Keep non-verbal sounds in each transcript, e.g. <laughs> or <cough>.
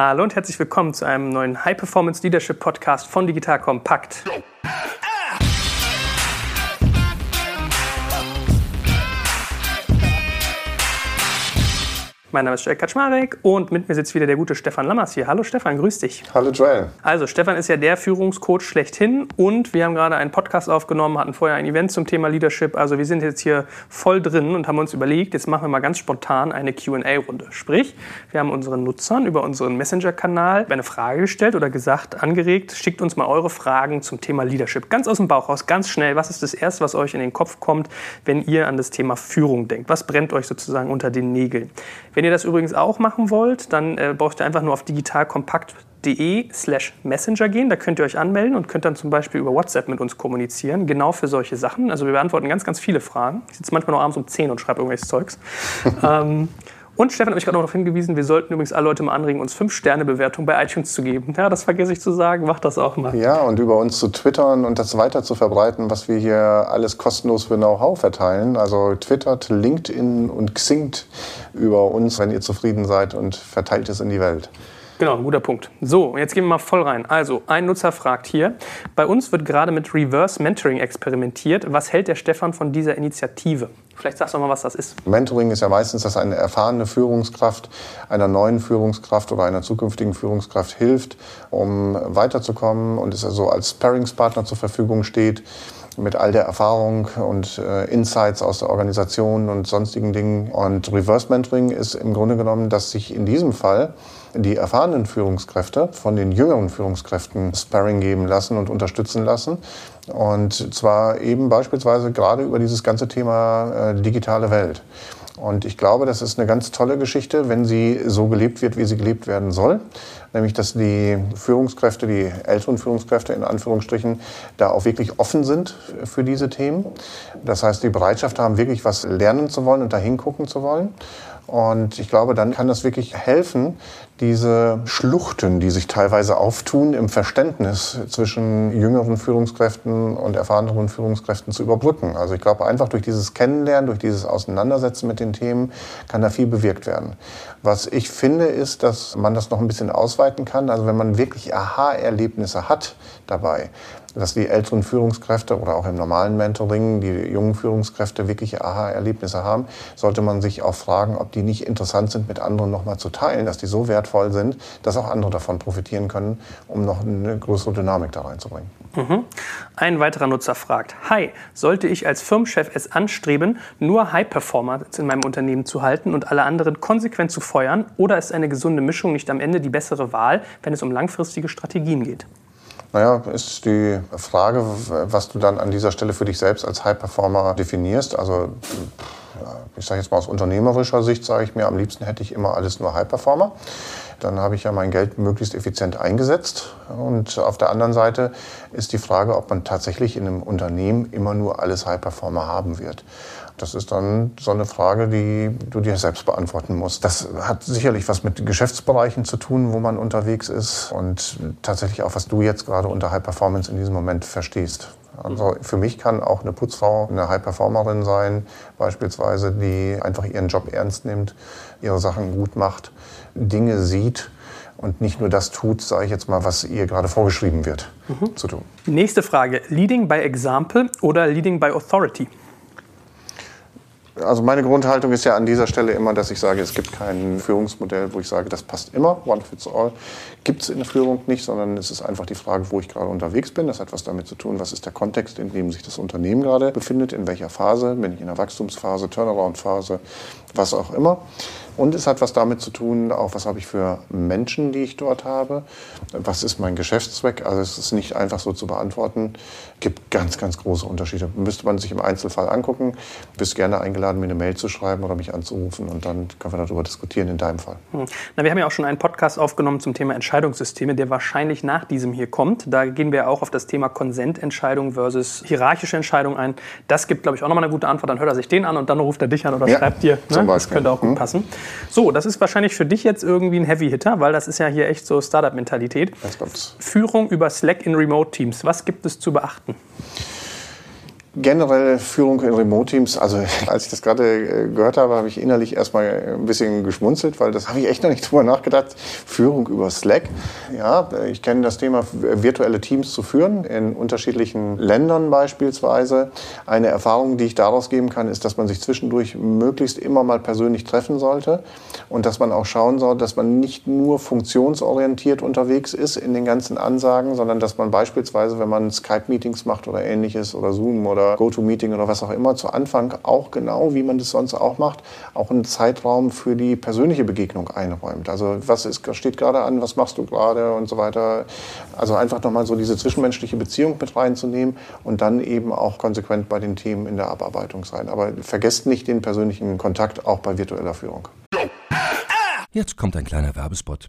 Hallo und herzlich willkommen zu einem neuen High Performance Leadership Podcast von Digital Compact. Mein Name ist Joel Kaczmarek und mit mir sitzt wieder der gute Stefan Lammers hier. Hallo Stefan, grüß dich. Hallo Joel. Also Stefan ist ja der Führungscoach schlechthin und wir haben gerade einen Podcast aufgenommen, hatten vorher ein Event zum Thema Leadership. Also wir sind jetzt hier voll drin und haben uns überlegt, jetzt machen wir mal ganz spontan eine Q&A-Runde. Sprich, wir haben unseren Nutzern über unseren Messenger-Kanal eine Frage gestellt oder gesagt, angeregt, schickt uns mal eure Fragen zum Thema Leadership. Ganz aus dem Bauch raus, ganz schnell. Was ist das Erste, was euch in den Kopf kommt, wenn ihr an das Thema Führung denkt? Was brennt euch sozusagen unter den Nägeln? Wenn ihr das übrigens auch machen wollt, dann äh, braucht ihr einfach nur auf digitalkompakt.de slash messenger gehen. Da könnt ihr euch anmelden und könnt dann zum Beispiel über WhatsApp mit uns kommunizieren, genau für solche Sachen. Also wir beantworten ganz, ganz viele Fragen. Ich sitze manchmal noch abends um 10 und schreibe irgendwelches Zeugs. <laughs> ähm, und Stefan hat mich gerade noch darauf hingewiesen, wir sollten übrigens alle Leute mal anregen, uns 5-Sterne-Bewertung bei iTunes zu geben. Ja, das vergesse ich zu sagen, macht das auch mal. Ja, und über uns zu twittern und das weiter zu verbreiten, was wir hier alles kostenlos für Know-how verteilen. Also twittert, LinkedIn und xingt über uns, wenn ihr zufrieden seid und verteilt es in die Welt. Genau, ein guter Punkt. So, jetzt gehen wir mal voll rein. Also, ein Nutzer fragt hier, bei uns wird gerade mit Reverse Mentoring experimentiert. Was hält der Stefan von dieser Initiative? Vielleicht sagst du mal, was das ist. Mentoring ist ja meistens, dass eine erfahrene Führungskraft einer neuen Führungskraft oder einer zukünftigen Führungskraft hilft, um weiterzukommen und es also als Sparringspartner zur Verfügung steht mit all der Erfahrung und äh, Insights aus der Organisation und sonstigen Dingen. Und Reverse Mentoring ist im Grunde genommen, dass sich in diesem Fall die erfahrenen Führungskräfte von den jüngeren Führungskräften Sparring geben lassen und unterstützen lassen. Und zwar eben beispielsweise gerade über dieses ganze Thema äh, digitale Welt. Und ich glaube, das ist eine ganz tolle Geschichte, wenn sie so gelebt wird, wie sie gelebt werden soll. Nämlich, dass die Führungskräfte, die älteren Führungskräfte in Anführungsstrichen, da auch wirklich offen sind für diese Themen. Das heißt, die Bereitschaft haben, wirklich was lernen zu wollen und da hingucken zu wollen. Und ich glaube, dann kann das wirklich helfen, diese Schluchten, die sich teilweise auftun, im Verständnis zwischen jüngeren Führungskräften und erfahreneren Führungskräften zu überbrücken. Also ich glaube, einfach durch dieses Kennenlernen, durch dieses Auseinandersetzen mit den Themen kann da viel bewirkt werden. Was ich finde, ist, dass man das noch ein bisschen ausweiten kann. Also wenn man wirklich Aha-Erlebnisse hat dabei, dass die älteren Führungskräfte oder auch im normalen Mentoring die jungen Führungskräfte wirklich Aha-Erlebnisse haben, sollte man sich auch fragen, ob die nicht interessant sind, mit anderen nochmal zu teilen, dass die so wertvoll sind, dass auch andere davon profitieren können, um noch eine größere Dynamik da reinzubringen. Mhm. Ein weiterer Nutzer fragt, Hi, sollte ich als Firmenchef es anstreben, nur High-Performer in meinem Unternehmen zu halten und alle anderen konsequent zu feuern, oder ist eine gesunde Mischung nicht am Ende die bessere Wahl, wenn es um langfristige Strategien geht? Naja, ist die Frage, was du dann an dieser Stelle für dich selbst als High Performer definierst. Also ich sage jetzt mal aus unternehmerischer Sicht, sage ich mir, am liebsten hätte ich immer alles nur High Performer. Dann habe ich ja mein Geld möglichst effizient eingesetzt. Und auf der anderen Seite ist die Frage, ob man tatsächlich in einem Unternehmen immer nur alles High Performer haben wird. Das ist dann so eine Frage, die du dir selbst beantworten musst. Das hat sicherlich was mit Geschäftsbereichen zu tun, wo man unterwegs ist und tatsächlich auch, was du jetzt gerade unter High Performance in diesem Moment verstehst. Also für mich kann auch eine Putzfrau eine High Performerin sein, beispielsweise, die einfach ihren Job ernst nimmt, ihre Sachen gut macht, Dinge sieht und nicht nur das tut, sage ich jetzt mal, was ihr gerade vorgeschrieben wird mhm. zu tun. Nächste Frage: Leading by Example oder Leading by Authority? Also meine Grundhaltung ist ja an dieser Stelle immer, dass ich sage, es gibt kein Führungsmodell, wo ich sage, das passt immer, one fits all. Gibt es in der Führung nicht, sondern es ist einfach die Frage, wo ich gerade unterwegs bin. Das hat was damit zu tun, was ist der Kontext, in dem sich das Unternehmen gerade befindet, in welcher Phase, bin ich in der Wachstumsphase, Turnaround-Phase, was auch immer. Und es hat was damit zu tun, auch was habe ich für Menschen, die ich dort habe, was ist mein Geschäftszweck. Also es ist nicht einfach so zu beantworten. Es gibt ganz, ganz große Unterschiede. Müsste man sich im Einzelfall angucken. Du bist gerne eingeladen, mir eine Mail zu schreiben oder mich anzurufen und dann können wir darüber diskutieren in deinem Fall. Hm. Na, wir haben ja auch schon einen Podcast aufgenommen zum Thema Entscheidungssysteme, der wahrscheinlich nach diesem hier kommt. Da gehen wir auch auf das Thema Konsententscheidung versus hierarchische Entscheidung ein. Das gibt, glaube ich, auch nochmal eine gute Antwort. Dann hört er sich den an und dann ruft er dich an oder ja, schreibt dir. Ne? Das könnte auch gut hm. passen. So, das ist wahrscheinlich für dich jetzt irgendwie ein Heavy-Hitter, weil das ist ja hier echt so Startup-Mentalität. Führung über Slack in Remote-Teams. Was gibt es zu beachten? Generell Führung in Remote-Teams, also <laughs> als ich das gerade äh, gehört habe, habe ich innerlich erstmal ein bisschen geschmunzelt, weil das habe ich echt noch nicht <laughs> drüber nachgedacht. Führung über Slack. Ja, ich kenne das Thema, virtuelle Teams zu führen, in unterschiedlichen Ländern beispielsweise. Eine Erfahrung, die ich daraus geben kann, ist, dass man sich zwischendurch möglichst immer mal persönlich treffen sollte und dass man auch schauen soll, dass man nicht nur funktionsorientiert unterwegs ist in den ganzen Ansagen, sondern dass man beispielsweise, wenn man Skype-Meetings macht oder ähnliches oder Zoom oder GoToMeeting oder was auch immer, zu Anfang auch genau, wie man das sonst auch macht, auch einen Zeitraum für die persönliche Begegnung einräumt. Also was ist, steht gerade an, was machst du gerade und so weiter. Also einfach nochmal so diese zwischenmenschliche Beziehung mit reinzunehmen und dann eben auch konsequent bei den Themen in der Abarbeitung sein. Aber vergesst nicht den persönlichen Kontakt auch bei virtueller Führung. Jetzt kommt ein kleiner Werbespot.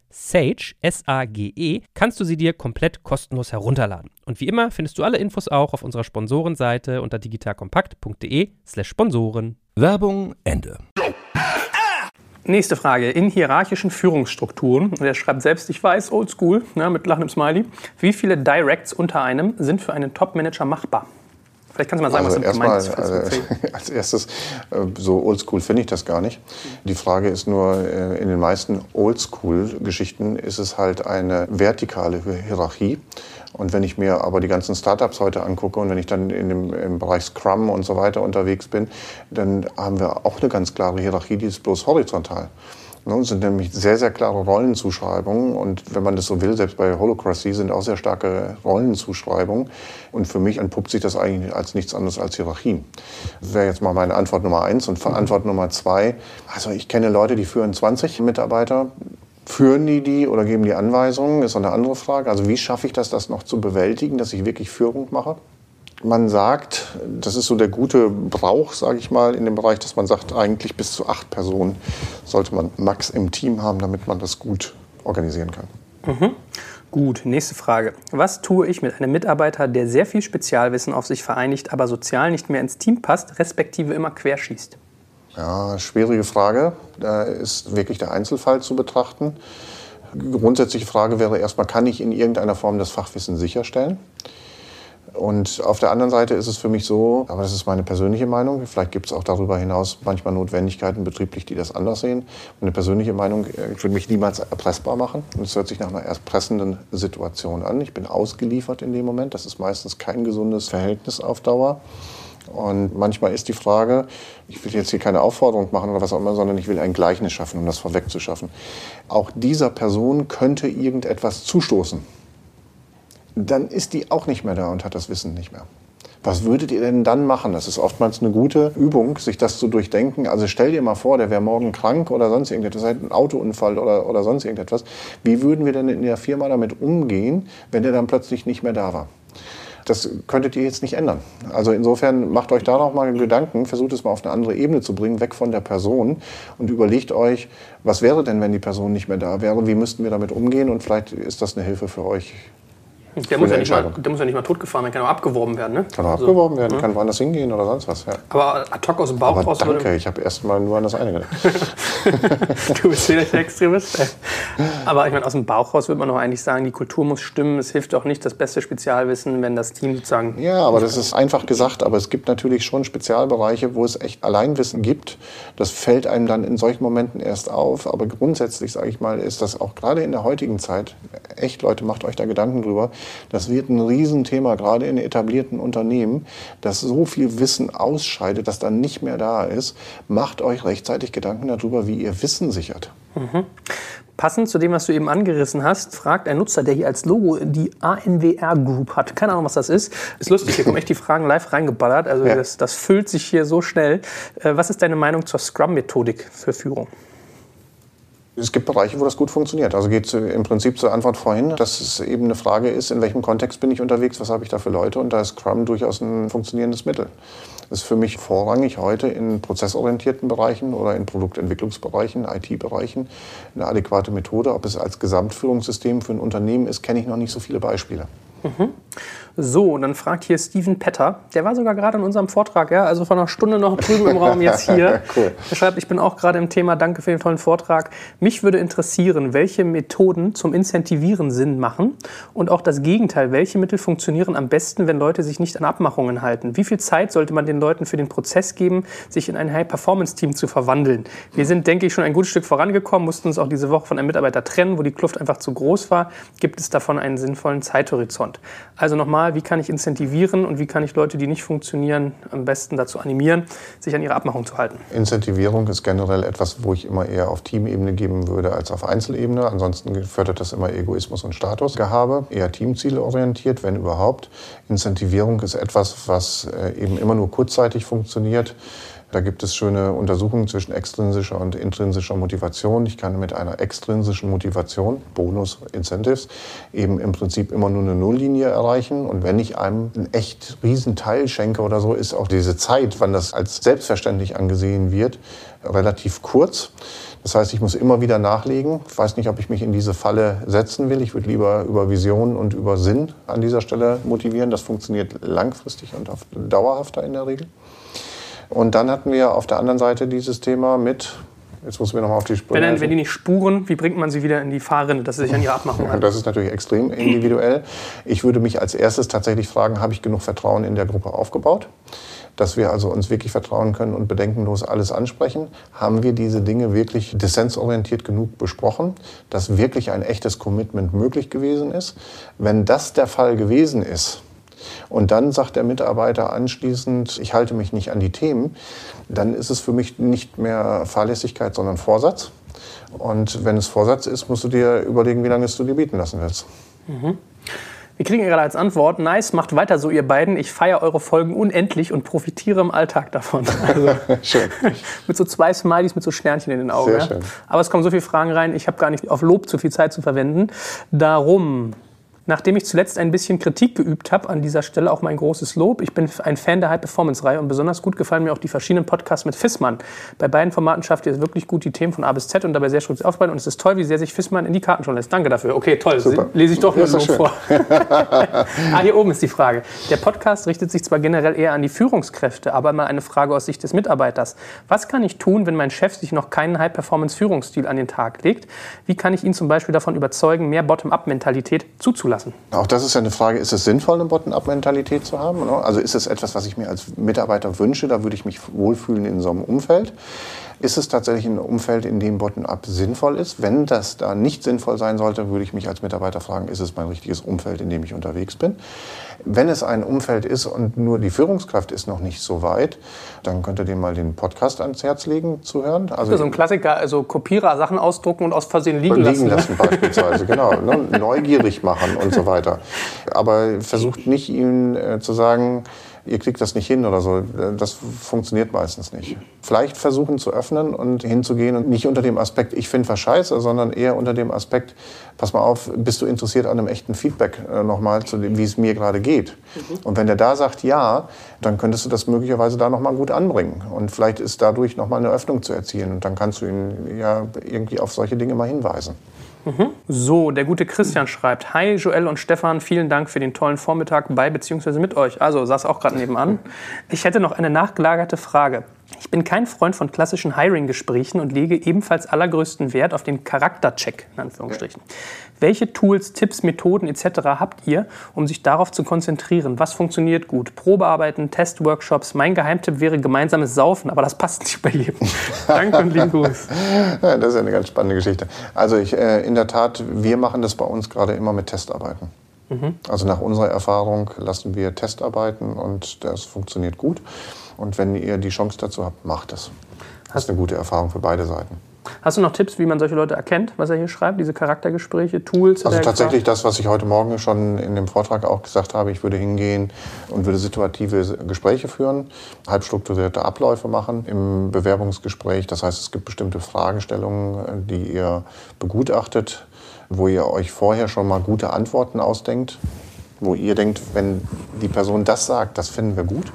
Sage, S-A-G-E, kannst du sie dir komplett kostenlos herunterladen. Und wie immer findest du alle Infos auch auf unserer Sponsorenseite unter digitalkompakt.de slash Sponsoren. Werbung Ende. Nächste Frage. In hierarchischen Führungsstrukturen, und er schreibt selbst, ich weiß, oldschool, ne, mit lachendem Smiley, wie viele Directs unter einem sind für einen Top-Manager machbar? Vielleicht kannst du mal sagen, also was gemeint ist. Also, <laughs> als erstes, äh, so oldschool finde ich das gar nicht. Die Frage ist nur, äh, in den meisten oldschool-Geschichten ist es halt eine vertikale Hierarchie. Und wenn ich mir aber die ganzen Startups heute angucke und wenn ich dann in dem, im Bereich Scrum und so weiter unterwegs bin, dann haben wir auch eine ganz klare Hierarchie, die ist bloß horizontal. Ne, sind nämlich sehr, sehr klare Rollenzuschreibungen. Und wenn man das so will, selbst bei Holocracy sind auch sehr starke Rollenzuschreibungen. Und für mich entpuppt sich das eigentlich als nichts anderes als Hierarchien. Das wäre jetzt mal meine Antwort Nummer eins. Und Antwort Nummer zwei, also ich kenne Leute, die führen 20 Mitarbeiter. Führen die die oder geben die Anweisungen, ist eine andere Frage. Also wie schaffe ich das, das noch zu bewältigen, dass ich wirklich Führung mache? Man sagt, das ist so der gute Brauch, sage ich mal, in dem Bereich, dass man sagt, eigentlich bis zu acht Personen sollte man max im Team haben, damit man das gut organisieren kann. Mhm. Gut, nächste Frage. Was tue ich mit einem Mitarbeiter, der sehr viel Spezialwissen auf sich vereinigt, aber sozial nicht mehr ins Team passt, respektive immer querschießt? Ja, schwierige Frage. Da ist wirklich der Einzelfall zu betrachten. Grundsätzliche Frage wäre erstmal, kann ich in irgendeiner Form das Fachwissen sicherstellen? Und auf der anderen Seite ist es für mich so, aber das ist meine persönliche Meinung, vielleicht gibt es auch darüber hinaus manchmal Notwendigkeiten betrieblich, die das anders sehen. Meine persönliche Meinung, äh, ich würde mich niemals erpressbar machen. Und es hört sich nach einer erpressenden Situation an. Ich bin ausgeliefert in dem Moment. Das ist meistens kein gesundes Verhältnis auf Dauer. Und manchmal ist die Frage, ich will jetzt hier keine Aufforderung machen oder was auch immer, sondern ich will ein Gleichnis schaffen, um das vorwegzuschaffen. Auch dieser Person könnte irgendetwas zustoßen dann ist die auch nicht mehr da und hat das Wissen nicht mehr. Was würdet ihr denn dann machen? Das ist oftmals eine gute Übung, sich das zu durchdenken. Also stell dir mal vor, der wäre morgen krank oder sonst irgendetwas, ein Autounfall oder, oder sonst irgendetwas. Wie würden wir denn in der Firma damit umgehen, wenn der dann plötzlich nicht mehr da war? Das könntet ihr jetzt nicht ändern. Also insofern macht euch da noch mal Gedanken, versucht es mal auf eine andere Ebene zu bringen, weg von der Person und überlegt euch, was wäre denn, wenn die Person nicht mehr da wäre? Wie müssten wir damit umgehen? Und vielleicht ist das eine Hilfe für euch Der muss, ja nicht mal, der muss ja nicht mal totgefahren werden, kann auch abgeworben werden. Ne? Kann auch also, abgeworben werden, ja. kann woanders hingehen oder sonst was. Ja. Aber ad hoc aus dem Bauch Aber raus. Danke, ich habe erst mal nur an das eine gedacht. <laughs> du bist wieder der Extremist. Aber ich meine, aus dem Bauch raus würde man doch eigentlich sagen, die Kultur muss stimmen. Es hilft doch nicht das beste Spezialwissen, wenn das Team sozusagen. Ja, aber das ist einfach gesagt. Aber es gibt natürlich schon Spezialbereiche, wo es echt Alleinwissen gibt. Das fällt einem dann in solchen Momenten erst auf. Aber grundsätzlich, sage ich mal, ist das auch gerade in der heutigen Zeit, echt Leute, macht euch da Gedanken drüber das wird ein Riesenthema, gerade in etablierten Unternehmen, dass so viel Wissen ausscheidet, dass dann nicht mehr da ist. Macht euch rechtzeitig Gedanken darüber, wie ihr Wissen sichert. Mhm. Passend zu dem, was du eben angerissen hast, fragt ein Nutzer, der hier als Logo die ANWR Group hat. Keine Ahnung, was das ist. Ist lustig, hier kommen echt die Fragen live reingeballert. Also ja. das, das füllt sich hier so schnell. Äh, was ist deine Meinung zur Scrum-Methodik für Führung? Es gibt Bereiche, wo das gut funktioniert. Also geht im Prinzip zur Antwort vorhin, dass es eben eine Frage ist, in welchem Kontext bin ich unterwegs, was habe ich da für Leute und da ist Scrum durchaus ein funktionierendes Mittel. Das ist für mich vorrangig heute in prozessorientierten Bereichen oder in Produktentwicklungsbereichen, IT-Bereichen eine adäquate Methode. Ob es als Gesamtführungssystem für ein Unternehmen ist, kenne ich noch nicht so viele Beispiele. Mhm. So, und dann fragt hier Steven Petter, der war sogar gerade in unserem Vortrag, ja, also vor einer Stunde noch drüben im Raum, jetzt hier. <laughs> cool. Er schreibt, ich bin auch gerade im Thema, danke für den tollen Vortrag. Mich würde interessieren, welche Methoden zum Incentivieren Sinn machen und auch das Gegenteil, welche Mittel funktionieren am besten, wenn Leute sich nicht an Abmachungen halten? Wie viel Zeit sollte man den Leuten für den Prozess geben, sich in ein High-Performance-Team zu verwandeln? Wir sind, denke ich, schon ein gutes Stück vorangekommen, mussten uns auch diese Woche von einem Mitarbeiter trennen, wo die Kluft einfach zu groß war. Gibt es davon einen sinnvollen Zeithorizont? Also nochmal, wie kann ich incentivieren und wie kann ich Leute, die nicht funktionieren, am besten dazu animieren, sich an ihre Abmachung zu halten? Incentivierung ist generell etwas, wo ich immer eher auf Teamebene geben würde als auf Einzelebene. Ansonsten fördert das immer Egoismus und Statusgehabe. Eher Teamziele orientiert, wenn überhaupt. Incentivierung ist etwas, was äh, eben immer nur kurzzeitig funktioniert. Da gibt es schöne Untersuchungen zwischen extrinsischer und intrinsischer Motivation. Ich kann mit einer extrinsischen Motivation, Bonus, Incentives, eben im Prinzip immer nur eine Nulllinie erreichen. Und wenn ich einem einen echt riesen Teil schenke oder so, ist auch diese Zeit, wann das als selbstverständlich angesehen wird, relativ kurz. Das heißt, ich muss immer wieder nachlegen. Ich weiß nicht, ob ich mich in diese Falle setzen will. Ich würde lieber über Vision und über Sinn an dieser Stelle motivieren. Das funktioniert langfristig und dauerhafter in der Regel. Und dann hatten wir auf der anderen Seite dieses Thema mit Jetzt muss wir nochmal auf die Spur. Wenn, wenn die nicht spuren, wie bringt man sie wieder in die Fahrrinne, dass sie sich an ihre Abmachung halten? Das ist natürlich extrem individuell. Ich würde mich als erstes tatsächlich fragen, habe ich genug Vertrauen in der Gruppe aufgebaut? Dass wir also uns wirklich vertrauen können und bedenkenlos alles ansprechen. Haben wir diese Dinge wirklich dissensorientiert genug besprochen, dass wirklich ein echtes Commitment möglich gewesen ist? Wenn das der Fall gewesen ist, und dann sagt der Mitarbeiter anschließend, ich halte mich nicht an die Themen, dann ist es für mich nicht mehr Fahrlässigkeit, sondern Vorsatz. Und wenn es Vorsatz ist, musst du dir überlegen, wie lange es du dir bieten lassen willst. Mhm. Wir kriegen gerade als Antwort, nice, macht weiter so, ihr beiden. Ich feiere eure Folgen unendlich und profitiere im Alltag davon. <laughs> Also, schön. <laughs> mit so zwei Smileys, mit so Sternchen in den Augen. Sehr ja. schön. Aber es kommen so viele Fragen rein, ich habe gar nicht auf Lob zu viel Zeit zu verwenden. Darum Nachdem ich zuletzt ein bisschen Kritik geübt habe, an dieser Stelle auch mein großes Lob. Ich bin ein Fan der High-Performance-Reihe und besonders gut gefallen mir auch die verschiedenen Podcasts mit Fissmann. Bei beiden Formaten schafft ihr es wirklich gut, die Themen von A bis Z und dabei sehr strukturiert aufzubauen. Und es ist toll, wie sehr sich Fissmann in die Karten schon lässt. Danke dafür. Okay, toll. Super. Lese ich doch nur Lob vor. <laughs> ah, hier oben ist die Frage. Der Podcast richtet sich zwar generell eher an die Führungskräfte, aber immer eine Frage aus Sicht des Mitarbeiters. Was kann ich tun, wenn mein Chef sich noch keinen High-Performance-Führungsstil an den Tag legt? Wie kann ich ihn zum Beispiel davon überzeugen, mehr Bottom-up-Mentalität zuzulassen? Lassen. Auch das ist ja eine Frage, ist es sinnvoll, eine Bottom-up-Mentalität zu haben? Also ist es etwas, was ich mir als Mitarbeiter wünsche, da würde ich mich wohlfühlen in so einem Umfeld. Ist es tatsächlich ein Umfeld, in dem Bottom-up sinnvoll ist? Wenn das da nicht sinnvoll sein sollte, würde ich mich als Mitarbeiter fragen, ist es mein richtiges Umfeld, in dem ich unterwegs bin? Wenn es ein Umfeld ist und nur die Führungskraft ist noch nicht so weit, dann könnt ihr dem mal den Podcast ans Herz legen zu hören. Also so ein Klassiker, also Kopierer Sachen ausdrucken und aus Versehen liegen, liegen lassen. Liegen lassen beispielsweise, genau. <laughs> Ne? Neugierig machen und so weiter. Aber versucht nicht ihm äh, zu sagen, ihr kriegt das nicht hin oder so. Das funktioniert meistens nicht. Vielleicht versuchen zu öffnen und hinzugehen und nicht unter dem Aspekt, ich finde was scheiße, sondern eher unter dem Aspekt, pass mal auf, bist du interessiert an einem echten Feedback äh, nochmal zu dem, wie es mir gerade geht. Mhm. Und wenn der da sagt ja, dann könntest du das möglicherweise da nochmal gut anbringen. Und vielleicht ist dadurch nochmal eine Öffnung zu erzielen. Und dann kannst du ihn ja irgendwie auf solche Dinge mal hinweisen. So, der gute Christian schreibt: Hi Joel und Stefan, vielen Dank für den tollen Vormittag bei bzw. mit euch. Also, saß auch gerade nebenan. Ich hätte noch eine nachgelagerte Frage. Ich bin kein Freund von klassischen Hiring-Gesprächen und lege ebenfalls allergrößten Wert auf den Charaktercheck, in Anführungsstrichen. Welche Tools, Tipps, Methoden etc. habt ihr, um sich darauf zu konzentrieren? Was funktioniert gut? Probearbeiten, Testworkshops. Mein Geheimtipp wäre gemeinsames Saufen, aber das passt nicht bei jedem. <laughs> Danke und lieben Gruß. Ja, das ist eine ganz spannende Geschichte. Also ich, äh, in der Tat, wir machen das bei uns gerade immer mit Testarbeiten. Also nach unserer Erfahrung lassen wir Testarbeiten und das funktioniert gut. Und wenn ihr die Chance dazu habt, macht es. Das ist eine gute Erfahrung für beide Seiten. Hast du noch Tipps, wie man solche Leute erkennt, was er hier schreibt? Diese Charaktergespräche, Tools? Also tatsächlich das, was ich heute Morgen schon in dem Vortrag auch gesagt habe, ich würde hingehen und würde situative Gespräche führen, halbstrukturierte Abläufe machen im Bewerbungsgespräch. Das heißt, es gibt bestimmte Fragestellungen, die ihr begutachtet, wo ihr euch vorher schon mal gute Antworten ausdenkt, wo ihr denkt, wenn die Person das sagt, das finden wir gut.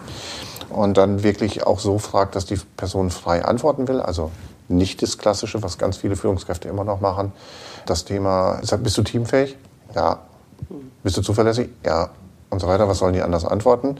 Und dann wirklich auch so fragt, dass die Person frei antworten will. Also nicht das Klassische, was ganz viele Führungskräfte immer noch machen. Das Thema, bist du teamfähig? Ja. Bist du zuverlässig? Ja. Und so weiter. Was sollen die anders antworten?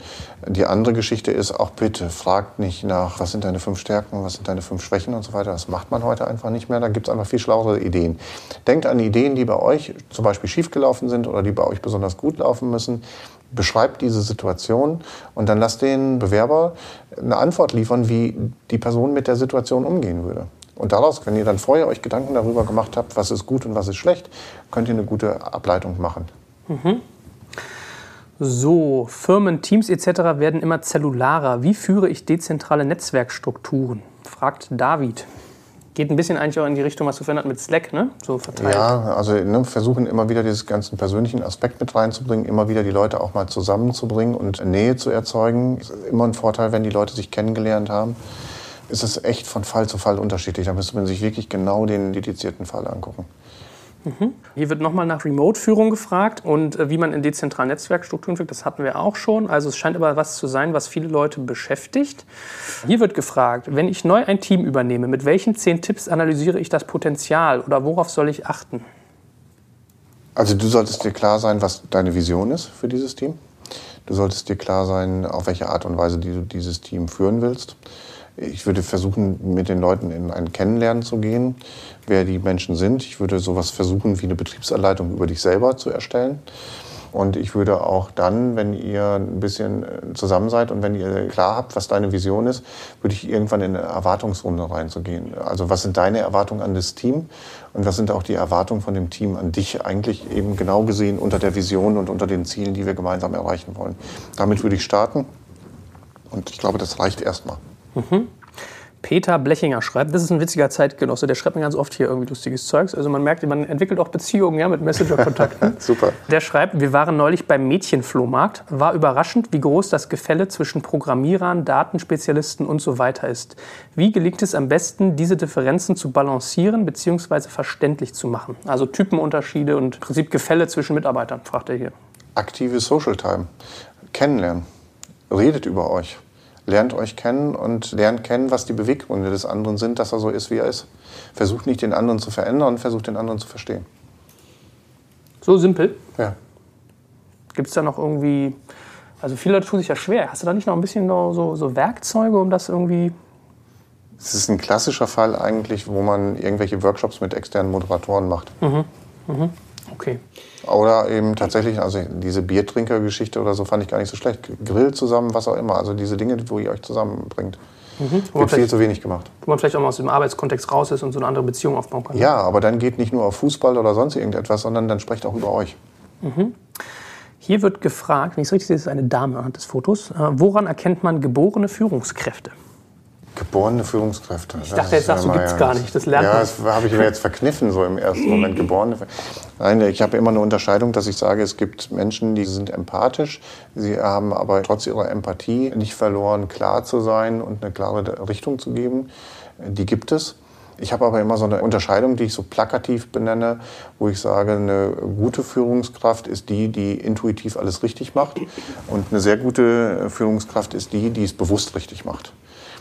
Die andere Geschichte ist auch bitte, fragt nicht nach, was sind deine fünf Stärken, was sind deine fünf Schwächen und so weiter. Das macht man heute einfach nicht mehr. Da gibt es einfach viel schlauere Ideen. Denkt an Ideen, die bei euch zum Beispiel schiefgelaufen sind oder die bei euch besonders gut laufen müssen. Beschreibt diese Situation und dann lasst den Bewerber eine Antwort liefern, wie die Person mit der Situation umgehen würde. Und daraus, wenn ihr dann vorher euch Gedanken darüber gemacht habt, was ist gut und was ist schlecht, könnt ihr eine gute Ableitung machen. So, Firmen, Teams etc. werden immer zellularer. Wie führe ich dezentrale Netzwerkstrukturen? Fragt David. Geht ein bisschen eigentlich auch in die Richtung, was du verändert mit Slack, ne? So verteilt. Ja, also ne, versuchen immer wieder dieses ganzen persönlichen Aspekt mit reinzubringen, immer wieder die Leute auch mal zusammenzubringen und Nähe zu erzeugen. Ist immer ein Vorteil, wenn die Leute sich kennengelernt haben. Ist es echt von Fall zu Fall unterschiedlich. Da müsste man sich wirklich genau den dedizierten Fall angucken. Hier wird nochmal nach Remote-Führung gefragt und äh, wie man in dezentralen Netzwerkstrukturen führt. Das hatten wir auch schon. Also es scheint aber was zu sein, was viele Leute beschäftigt. Hier wird gefragt, wenn ich neu ein Team übernehme, mit welchen zehn Tipps analysiere ich das Potenzial oder worauf soll ich achten? Also du solltest dir klar sein, was deine Vision ist für dieses Team. Du solltest dir klar sein, auf welche Art und Weise du dieses Team führen willst. Ich würde versuchen, mit den Leuten in ein Kennenlernen zu gehen, wer die Menschen sind. Ich würde sowas versuchen, wie eine Betriebsanleitung über dich selber zu erstellen. Und ich würde auch dann, wenn ihr ein bisschen äh, zusammen seid und wenn ihr klar habt, was deine Vision ist, würde ich irgendwann in eine Erwartungsrunde reinzugehen. Also was sind deine Erwartungen an das Team und was sind auch die Erwartungen von dem Team an dich eigentlich eben genau gesehen unter der Vision und unter den Zielen, die wir gemeinsam erreichen wollen. Damit würde ich starten und ich glaube, das reicht erstmal. Peter Blechinger schreibt, das ist ein witziger Zeitgenosse, der schreibt mir ganz oft hier irgendwie lustiges Zeugs. Also man merkt, man entwickelt auch Beziehungen ja, mit Messenger-Kontakten. <laughs> Super. Der schreibt, wir waren neulich beim Mädchenflohmarkt. War überraschend, wie groß das Gefälle zwischen Programmierern, Datenspezialisten und so weiter ist. Wie gelingt es am besten, diese Differenzen zu balancieren bzw. verständlich zu machen? Also Typenunterschiede und im Prinzip Gefälle zwischen Mitarbeitern, fragt er hier. Aktive Social Time. Kennenlernen. Redet über euch. Lernt euch kennen und lernt kennen, was die Beweggründe des anderen sind, dass er so ist, wie er ist. Versucht nicht, den anderen zu verändern, versucht, den anderen zu verstehen. So simpel. Ja. Gibt es da noch irgendwie, also viele Leute tun sich ja schwer. Hast du da nicht noch ein bisschen so, so Werkzeuge, um das irgendwie Es ist ein klassischer Fall eigentlich, wo man irgendwelche Workshops mit externen Moderatoren macht. Okay. Oder eben tatsächlich, also diese Biertrinker-Geschichte oder so fand ich gar nicht so schlecht. Grill zusammen, was auch immer. Also diese Dinge, wo ihr euch zusammenbringt. Man, Wird viel zu wenig gemacht. wo man vielleicht auch mal aus dem Arbeitskontext raus ist und so eine andere Beziehung aufbauen kann. Ja, aber dann geht nicht nur auf Fußball oder sonst irgendetwas, sondern dann sprecht auch über euch. Hier wird gefragt, wenn ich es richtig sehe, ist eine Dame anhand des Fotos. Äh, woran erkennt man geborene Führungskräfte? Geborene Führungskräfte. Ich dachte, jetzt sagst du, gibt's gar nicht. Das lernt ja, man. das habe ich mir jetzt verkniffen, so im ersten Moment. <clears throat> Geborene. Nein, ich habe immer eine Unterscheidung, dass ich sage, es gibt Menschen, die sind empathisch. Sie haben aber trotz ihrer Empathie nicht verloren, klar zu sein und eine klare Richtung zu geben. Die gibt es. Ich habe aber immer so eine Unterscheidung, die ich so plakativ benenne, wo ich sage, eine gute Führungskraft ist die, die intuitiv alles richtig macht. Und eine sehr gute Führungskraft ist die, die es bewusst richtig macht.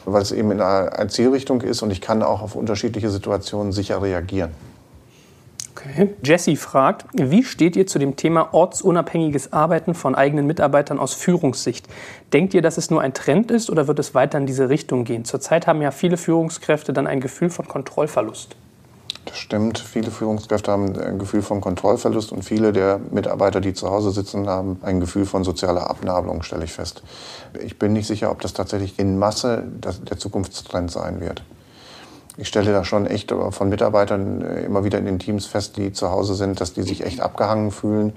Weil es eben in einer Zielrichtung ist und ich kann auch auf unterschiedliche Situationen sicher reagieren. Okay. Jesse fragt, wie steht ihr zu dem Thema ortsunabhängiges Arbeiten von eigenen Mitarbeitern aus Führungssicht? Denkt ihr, dass es nur ein Trend ist oder wird es weiter in diese Richtung gehen? Zurzeit haben ja viele Führungskräfte dann ein Gefühl von Kontrollverlust. Das stimmt. Viele Führungskräfte haben ein Gefühl von Kontrollverlust und viele der Mitarbeiter, die zu Hause sitzen, haben ein Gefühl von sozialer Abnabelung, stelle ich fest. Ich bin nicht sicher, ob das tatsächlich in Masse der Zukunftstrend sein wird. Ich stelle da schon echt von Mitarbeitern immer wieder in den Teams fest, die zu Hause sind, dass die sich echt abgehangen fühlen,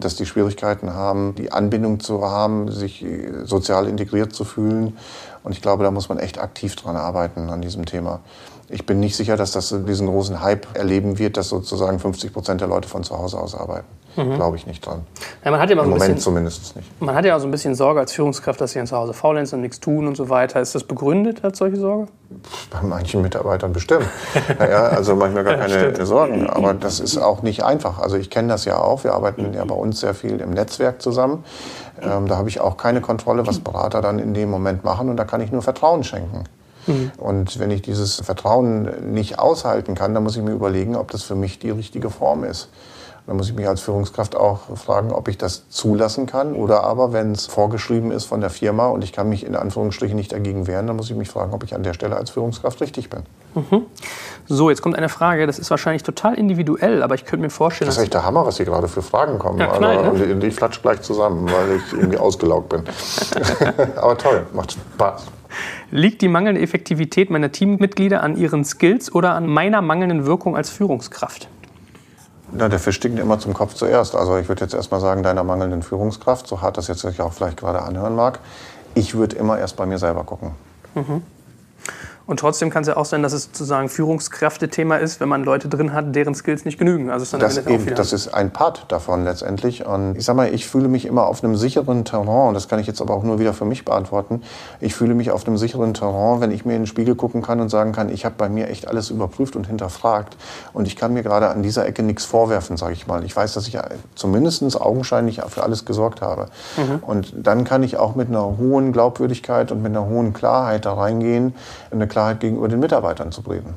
dass die Schwierigkeiten haben, die Anbindung zu haben, sich sozial integriert zu fühlen. Und ich glaube, da muss man echt aktiv dran arbeiten an diesem Thema ich bin nicht sicher, dass das diesen großen Hype erleben wird, dass sozusagen 50 Prozent der Leute von zu Hause aus arbeiten. Mhm. Glaube ich nicht dran. Ja, man hat ja Im so Moment bisschen, zumindest nicht. Man hat ja auch so ein bisschen Sorge als Führungskraft, dass sie dann zu Hause faulenzen und nichts tun und so weiter. Ist das begründet als solche Sorge? Bei manchen Mitarbeitern bestimmt. <laughs> naja, also manchmal gar keine ja, Sorgen. Aber das ist auch nicht einfach. Also ich kenne das ja auch. Wir arbeiten ja bei uns sehr viel im Netzwerk zusammen. Ähm, da habe ich auch keine Kontrolle, was Berater dann in dem Moment machen. Und da kann ich nur Vertrauen schenken. Mhm. Und wenn ich dieses Vertrauen nicht aushalten kann, dann muss ich mir überlegen, ob das für mich die richtige Form ist. Dann muss ich mich als Führungskraft auch fragen, ob ich das zulassen kann. Oder aber, wenn es vorgeschrieben ist von der Firma und ich kann mich in Anführungsstrichen nicht dagegen wehren, dann muss ich mich fragen, ob ich an der Stelle als Führungskraft richtig bin. Mhm. So, jetzt kommt eine Frage, das ist wahrscheinlich total individuell, aber ich könnte mir vorstellen... Das ist echt der Hammer, was hier gerade für Fragen kommen. Ja, knall, also, ne? Und ich flatsch gleich zusammen, weil ich irgendwie <laughs> ausgelaugt bin. <laughs> aber toll, macht Spaß. Liegt die mangelnde Effektivität meiner Teammitglieder an ihren Skills oder an meiner mangelnden Wirkung als Führungskraft? Na, der Fisch stinkt immer zum Kopf zuerst. Also ich würde jetzt erstmal sagen, deiner mangelnden Führungskraft, so hart das jetzt sich auch vielleicht gerade anhören mag. Ich würde immer erst bei mir selber gucken. Mhm. Und trotzdem kann es ja auch sein, dass es sozusagen Führungskräfte-Thema ist, wenn man Leute drin hat, deren Skills nicht genügen. Also ist dann das, eben, das ist ein Part davon letztendlich. Und ich sag mal, ich fühle mich immer auf einem sicheren Terrain, und das kann ich jetzt aber auch nur wieder für mich beantworten. Ich fühle mich auf einem sicheren Terrain, wenn ich mir in den Spiegel gucken kann und sagen kann, ich habe bei mir echt alles überprüft und hinterfragt. Und ich kann mir gerade an dieser Ecke nichts vorwerfen, sage ich mal. Ich weiß, dass ich zumindest augenscheinlich für alles gesorgt habe. Mhm. Und dann kann ich auch mit einer hohen Glaubwürdigkeit und mit einer hohen Klarheit da reingehen, eine Klarheit gegenüber den Mitarbeitern zu bringen.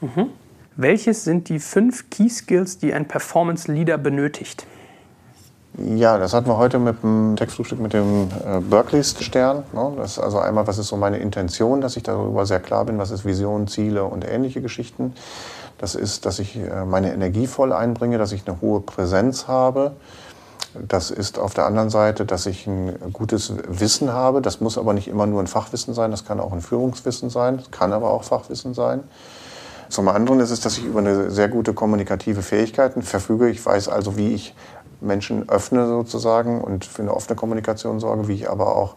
Mhm. Welches sind die fünf Key Skills, die ein Performance Leader benötigt? Ja, das hatten wir heute mit dem Textfrühstück mit dem äh, Berkeley-Stern. Ne? Das ist also einmal, was ist so meine Intention, dass ich darüber sehr klar bin, was ist Vision, Ziele und ähnliche Geschichten. Das ist, dass ich äh, meine Energie voll einbringe, dass ich eine hohe Präsenz habe, das ist auf der anderen Seite, dass ich ein gutes Wissen habe. Das muss aber nicht immer nur ein Fachwissen sein, das kann auch ein Führungswissen sein, das kann aber auch Fachwissen sein. Zum anderen ist es, dass ich über eine sehr gute kommunikative Fähigkeiten verfüge. Ich weiß also, wie ich Menschen öffne sozusagen und für eine offene Kommunikation sorge, wie ich aber auch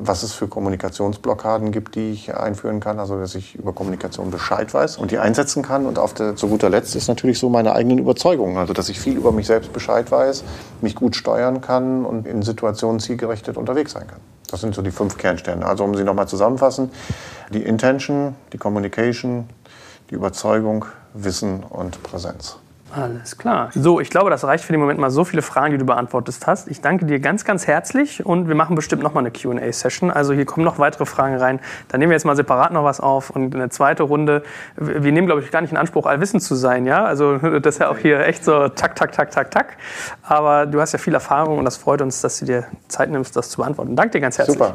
was es für Kommunikationsblockaden gibt, die ich einführen kann, also dass ich über Kommunikation Bescheid weiß und die einsetzen kann. Und auf der, zu guter Letzt ist natürlich so meine eigenen Überzeugungen, also dass ich viel über mich selbst Bescheid weiß, mich gut steuern kann und in Situationen zielgerichtet unterwegs sein kann. Das sind so die fünf Kernsterne. Also um sie nochmal zusammenfassen, die Intention, die Communication, die Überzeugung, Wissen und Präsenz. Alles klar. So, ich glaube, das reicht für den Moment mal so viele Fragen, die du beantwortet hast. Ich danke dir ganz, ganz herzlich und wir machen bestimmt noch mal eine Q&A-Session. Also hier kommen noch weitere Fragen rein. Dann nehmen wir jetzt mal separat noch was auf und eine zweite Runde. Wir nehmen, glaube ich, gar nicht in Anspruch, allwissend zu sein, ja? Also <laughs> das ist ja auch hier echt so tak, tak, tak, tak, tak. Aber du hast ja viel Erfahrung und das freut uns, dass du dir Zeit nimmst, das zu beantworten. Danke dir ganz herzlich. Super.